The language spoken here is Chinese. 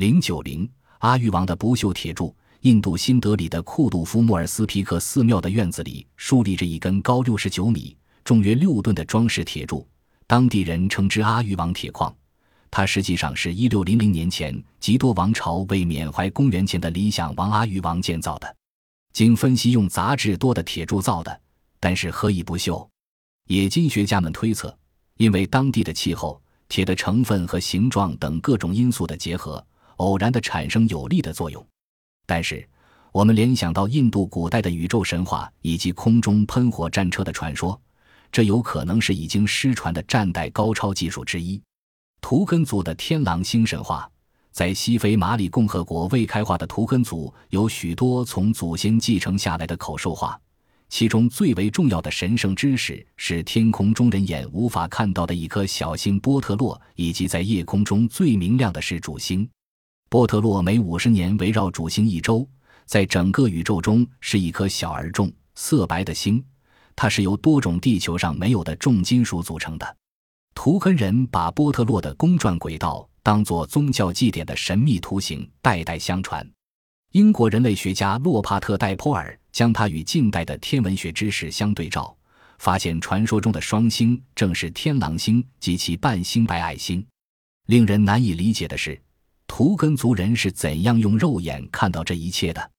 零九零阿育王的不锈铁柱，印度新德里的库杜夫莫尔斯皮克寺庙的院子里竖立着一根高六十九米、重约六吨的装饰铁柱，当地人称之阿育王铁矿。它实际上是一六零零年前吉多王朝为缅怀公元前的理想王阿育王建造的。经分析，用杂质多的铁铸造的，但是何以不锈？冶金学家们推测，因为当地的气候、铁的成分和形状等各种因素的结合，偶然的产生有利的作用。但是，我们联想到印度古代的宇宙神话以及空中喷火战车的传说，这有可能是已经失传的战代高超技术之一。图根族的天狼星神话，在西非马里共和国未开化的图根族有许多从祖先继承下来的口述话，其中最为重要的神圣知识是天空中人眼无法看到的一颗小星波特洛，以及在夜空中最明亮的是主星。波特洛每五十年围绕主星一周，在整个宇宙中是一颗小而重、色白的星，它是由多种地球上没有的重金属组成的。图根人把波特洛的公转轨道当作宗教祭典的神秘图形，代代相传。英国人类学家洛帕特·戴波尔将它与近代的天文学知识相对照，发现传说中的双星正是天狼星及其伴星白矮星。令人难以理解的是，图根族人是怎样用肉眼看到这一切的？